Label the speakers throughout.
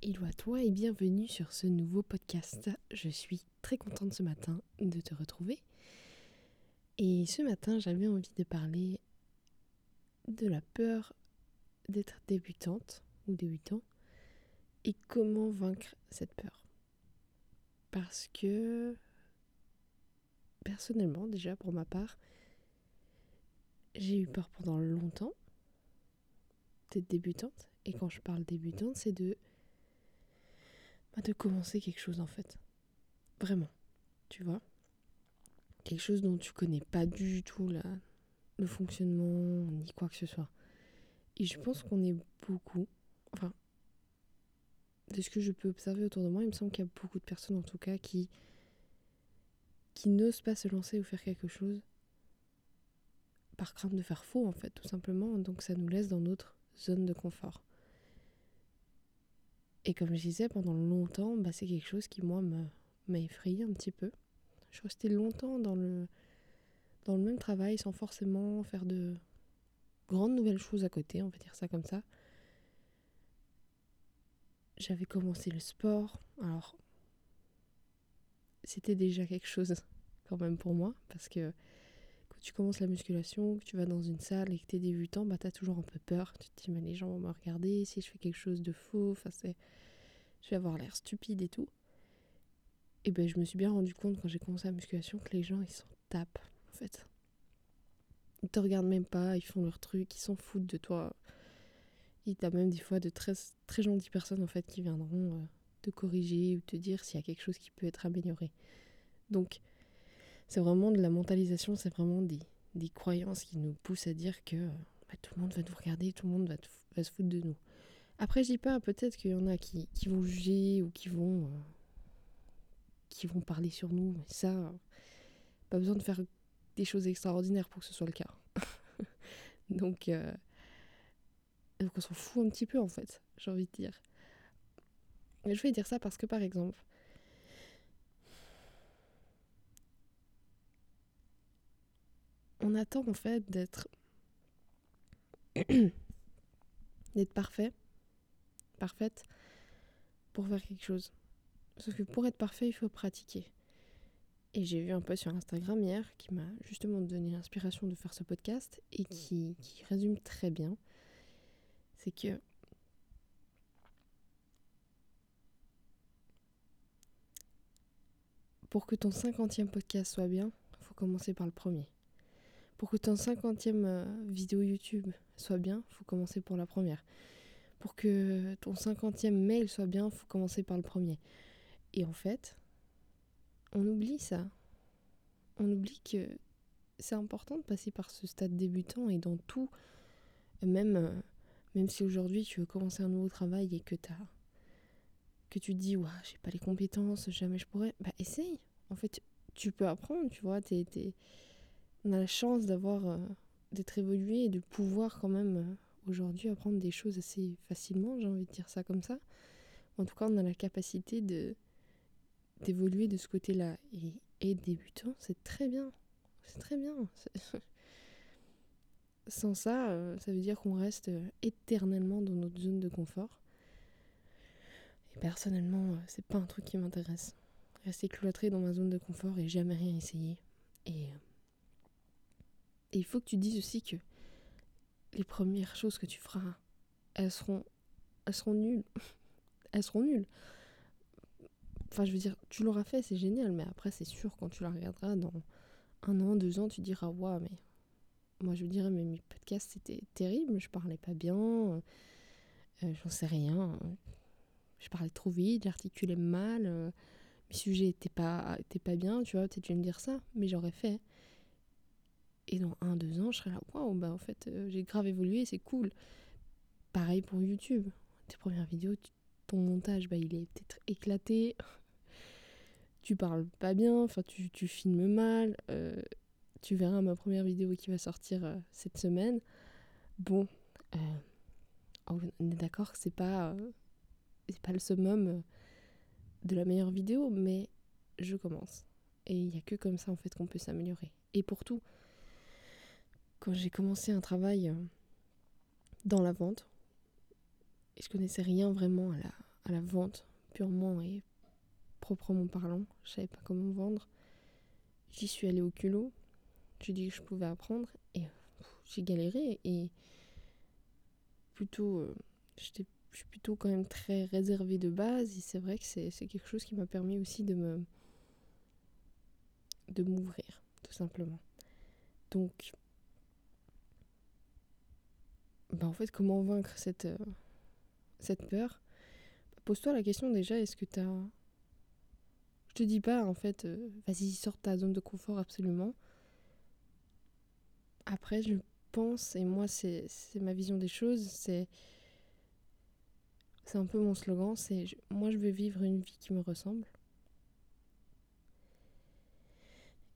Speaker 1: Hello à toi et bienvenue sur ce nouveau podcast. Je suis très contente ce matin de te retrouver. Et ce matin, j'avais envie de parler de la peur d'être débutante ou débutant et comment vaincre cette peur. Parce que personnellement, déjà pour ma part, j'ai eu peur pendant longtemps d'être débutante. Et quand je parle débutante, c'est de de commencer quelque chose en fait. Vraiment. Tu vois? Quelque chose dont tu connais pas du tout la, le fonctionnement, ni quoi que ce soit. Et je pense qu'on est beaucoup, enfin, de ce que je peux observer autour de moi, il me semble qu'il y a beaucoup de personnes en tout cas qui n'osent pas se lancer ou faire quelque chose par crainte de faire faux en fait, tout simplement. Donc ça nous laisse dans notre zone de confort. Et comme je disais, pendant longtemps, bah, c'est quelque chose qui, moi, m'a effrayé un petit peu. Je restais longtemps dans le, dans le même travail sans forcément faire de grandes nouvelles choses à côté, on va dire ça comme ça. J'avais commencé le sport, alors c'était déjà quelque chose quand même pour moi, parce que tu commences la musculation, que tu vas dans une salle et que tu es débutant, bah t'as toujours un peu peur. Tu te dis, mais les gens vont me regarder, si je fais quelque chose de faux, enfin c'est je vais avoir l'air stupide et tout. Et ben je me suis bien rendu compte quand j'ai commencé la musculation que les gens ils s'en tapent en fait. Ils te regardent même pas, ils font leur truc, ils s'en foutent de toi. Il t'as même des fois de très, très gentilles personnes en fait qui viendront euh, te corriger ou te dire s'il y a quelque chose qui peut être amélioré. Donc c'est vraiment de la mentalisation, c'est vraiment des, des, croyances qui nous poussent à dire que bah, tout le monde va nous regarder, tout le monde va, se foutre de nous. Après, je dis pas, peut-être qu'il y en a qui, qui, vont juger ou qui vont, euh, qui vont parler sur nous, mais ça, pas besoin de faire des choses extraordinaires pour que ce soit le cas. donc, euh, donc, on s'en fout un petit peu en fait, j'ai envie de dire. Mais je vais dire ça parce que par exemple, on attend en fait d'être d'être parfait parfaite pour faire quelque chose. Sauf que pour être parfait, il faut pratiquer. Et j'ai vu un post sur Instagram hier qui m'a justement donné l'inspiration de faire ce podcast et qui, résume très bien. C'est que pour que ton cinquantième podcast soit bien, faut commencer par le premier. Pour que ton cinquantième euh, vidéo YouTube soit bien, faut commencer pour la première pour que ton cinquantième mail soit bien, faut commencer par le premier. Et en fait, on oublie ça. On oublie que c'est important de passer par ce stade débutant et dans tout, même, euh, même si aujourd'hui tu veux commencer un nouveau travail et que, as, que tu te dis, ouais, j'ai pas les compétences, jamais je pourrais, bah essaye. En fait, tu peux apprendre, tu vois, on a la chance d'avoir, euh, d'être évolué et de pouvoir quand même euh, aujourd'hui apprendre des choses assez facilement, j'ai envie de dire ça comme ça. En tout cas, on a la capacité de d'évoluer de ce côté-là. Et, et débutant, c'est très bien. C'est très bien. Sans ça, euh, ça veut dire qu'on reste éternellement dans notre zone de confort. Et personnellement, c'est pas un truc qui m'intéresse. Rester cloîtré dans ma zone de confort et jamais rien essayer. Et, et il faut que tu dises aussi que les premières choses que tu feras, elles seront, elles seront nulles. elles seront nulles. Enfin, je veux dire, tu l'auras fait, c'est génial, mais après, c'est sûr, quand tu la regarderas dans un an, deux ans, tu diras, waouh, mais moi, je dirais, mais mes podcasts, c'était terrible, je parlais pas bien, euh, j'en sais rien. Je parlais trop vite, j'articulais mal, euh, mes sujets étaient pas, bien, tu vois, peut-être tu me dire ça, mais j'aurais fait. Et dans un, deux ans, je serai là, waouh, bah en fait, euh, j'ai grave évolué, c'est cool. Pareil pour YouTube. Tes premières vidéos, ton montage, bah il est peut-être éclaté. tu parles pas bien, enfin, tu, tu filmes mal. Euh, tu verras ma première vidéo qui va sortir euh, cette semaine. Bon, on est d'accord que c'est pas, pas le summum de la meilleure vidéo, mais je commence. Et il n'y a que comme ça en fait qu'on peut s'améliorer. Et pour tout, quand j'ai commencé un travail euh, dans la vente, et je connaissais rien vraiment à à la vente purement et proprement parlant. Je savais pas comment vendre. J'y suis allée au culot. J'ai dit que je pouvais apprendre et j'ai galéré et plutôt euh, je suis plutôt quand même très réservée de base et c'est vrai que c'est quelque chose qui m'a permis aussi de me de m'ouvrir tout simplement donc bah en fait comment vaincre cette euh, peur? Pose-toi la question déjà est-ce que tu as je te dis pas en fait euh, vas-y sors ta zone de confort absolument après je pense et moi c'est ma vision des choses c'est un peu mon slogan, c'est moi je veux vivre une vie qui me ressemble.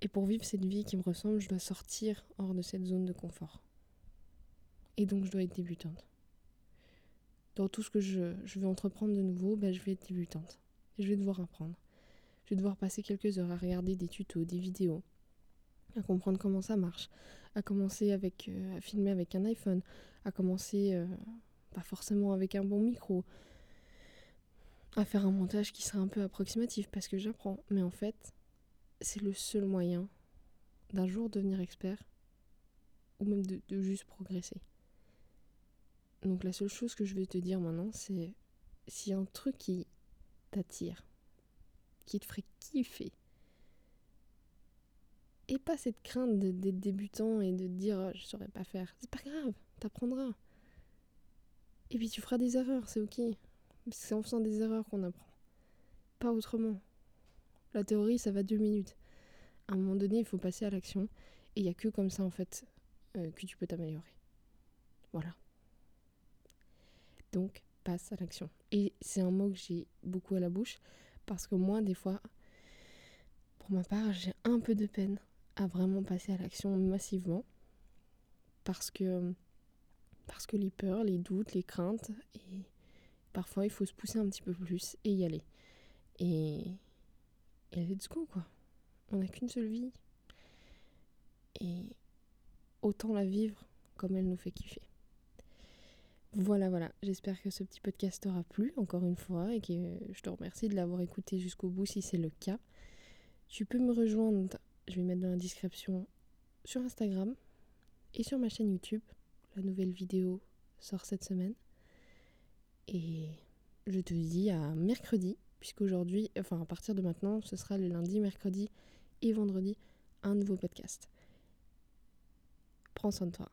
Speaker 1: Et pour vivre cette vie qui me ressemble, je dois sortir hors de cette zone de confort. Et donc je dois être débutante. Dans tout ce que je, je veux entreprendre de nouveau, ben, je vais être débutante. Je vais devoir apprendre. Je vais devoir passer quelques heures à regarder des tutos, des vidéos, à comprendre comment ça marche, à commencer avec, euh, à filmer avec un iPhone, à commencer euh, pas forcément avec un bon micro, à faire un montage qui serait un peu approximatif parce que j'apprends. Mais en fait, c'est le seul moyen d'un jour devenir expert ou même de, juste progresser. Donc la seule chose que je vais te dire maintenant, c'est a un truc qui t'attire, qui te ferait kiffer, et pas cette crainte d'être débutant et de te dire oh, je saurais pas faire, c'est pas grave, t'apprendras. Et puis tu feras des erreurs, c'est ok. C'est en faisant des erreurs qu'on apprend. Pas autrement. La théorie, ça va deux minutes. À un moment donné, il faut passer à l'action. Et il n'y a que comme ça, en fait, euh, que tu peux t'améliorer. Voilà. Donc, passe à l'action. Et c'est un mot que j'ai beaucoup à la bouche. Parce que moi, des fois, pour ma part, j'ai un peu de peine à vraiment passer à l'action massivement. Parce que parce que les peurs, les doutes, les craintes, et parfois il faut se pousser un petit peu plus et y aller. Et, et let's go quoi. On n'a qu'une seule vie. Et autant la vivre comme elle nous fait kiffer. Voilà, voilà. J'espère que ce petit podcast t'aura plu encore une fois et que je te remercie de l'avoir écouté jusqu'au bout si c'est le cas. Tu peux me rejoindre, je vais mettre dans la description, sur Instagram et sur ma chaîne YouTube. La nouvelle vidéo sort cette semaine. Et je te dis à mercredi, puisqu'aujourd'hui, enfin à partir de maintenant, ce sera le lundi, mercredi et vendredi, un nouveau podcast. Prends soin de toi.